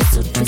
disappear.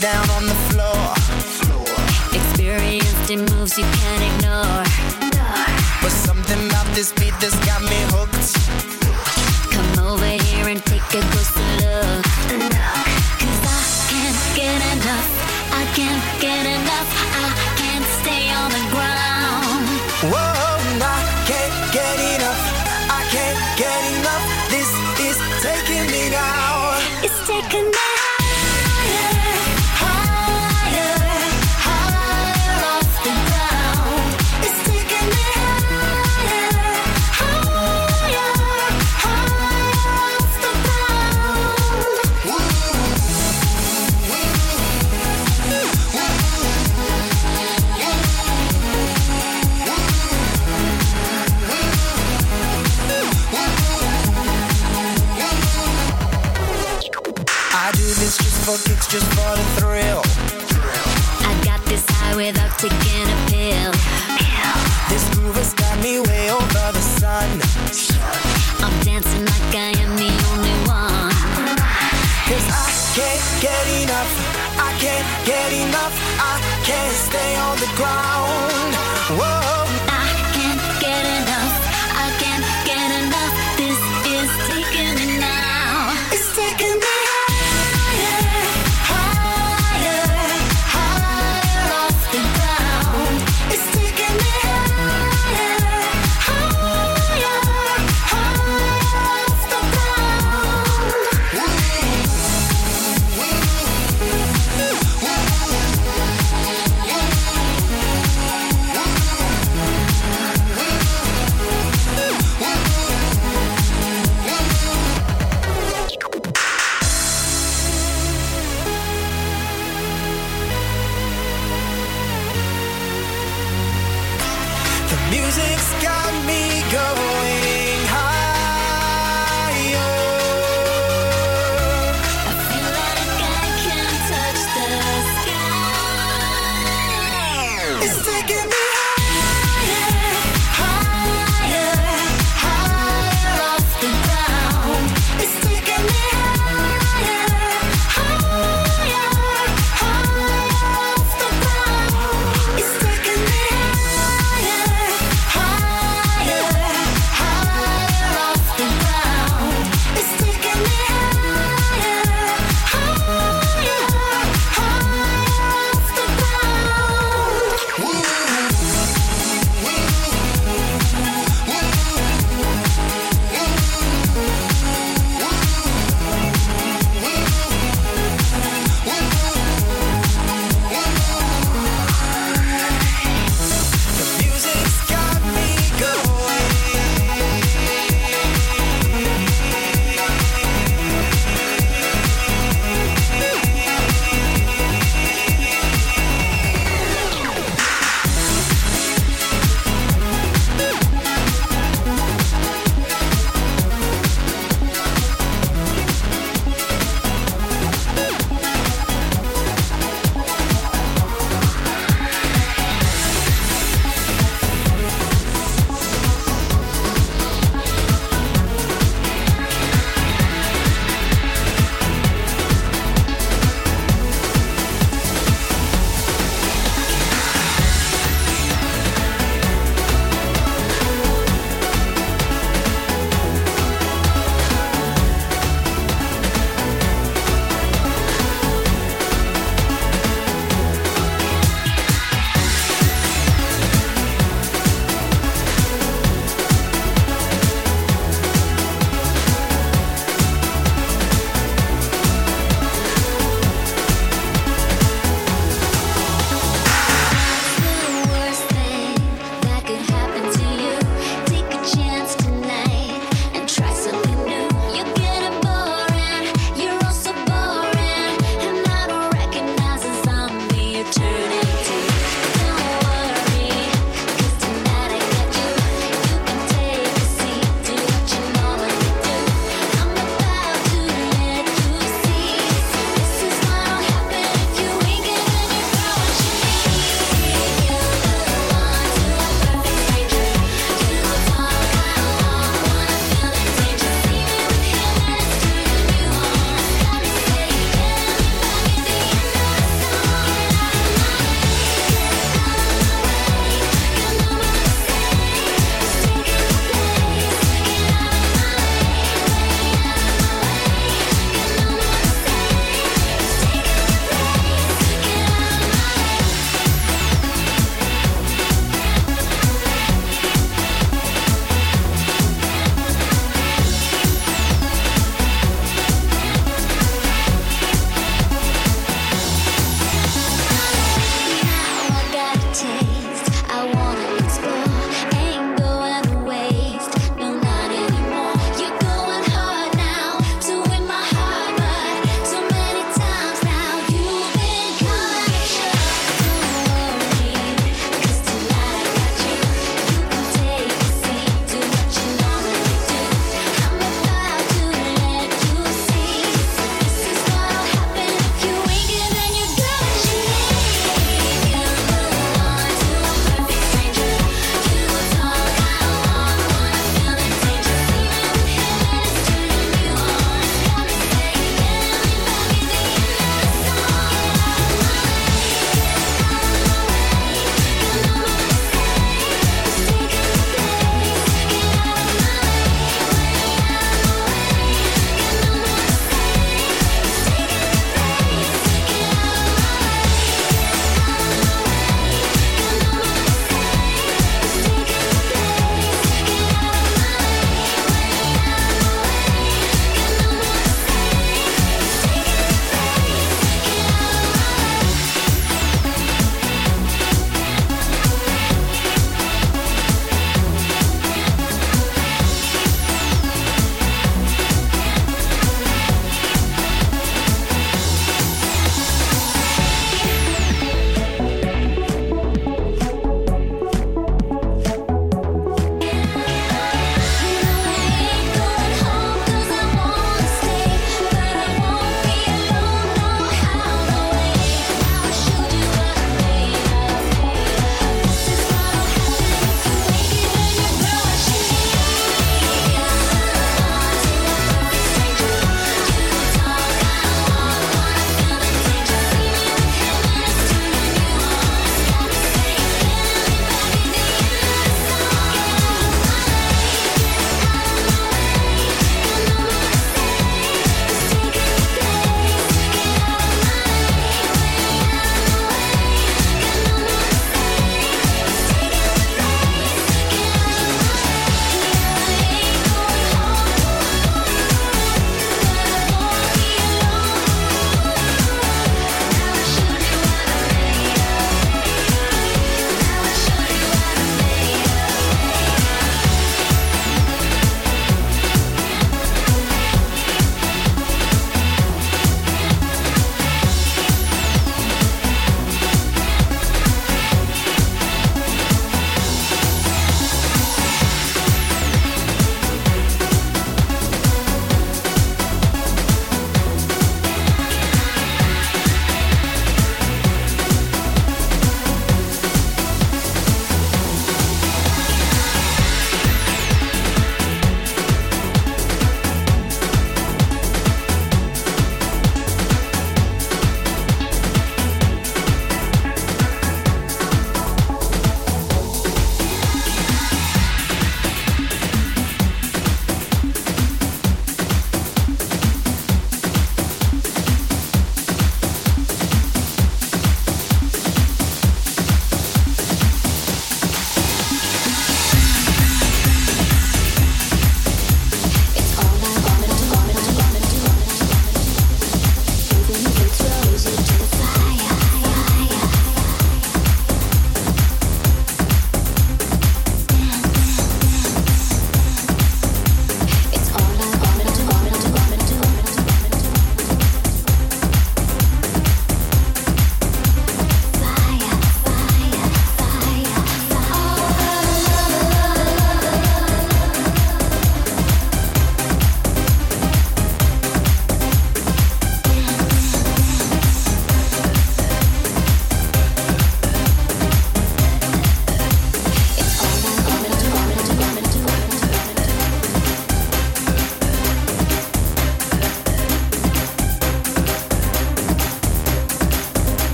down on the floor. Experienced in moves you can't ignore. But something about this beat that's got me hooked. Come over here and take a closer get enough. I can't stay on the ground. Whoa.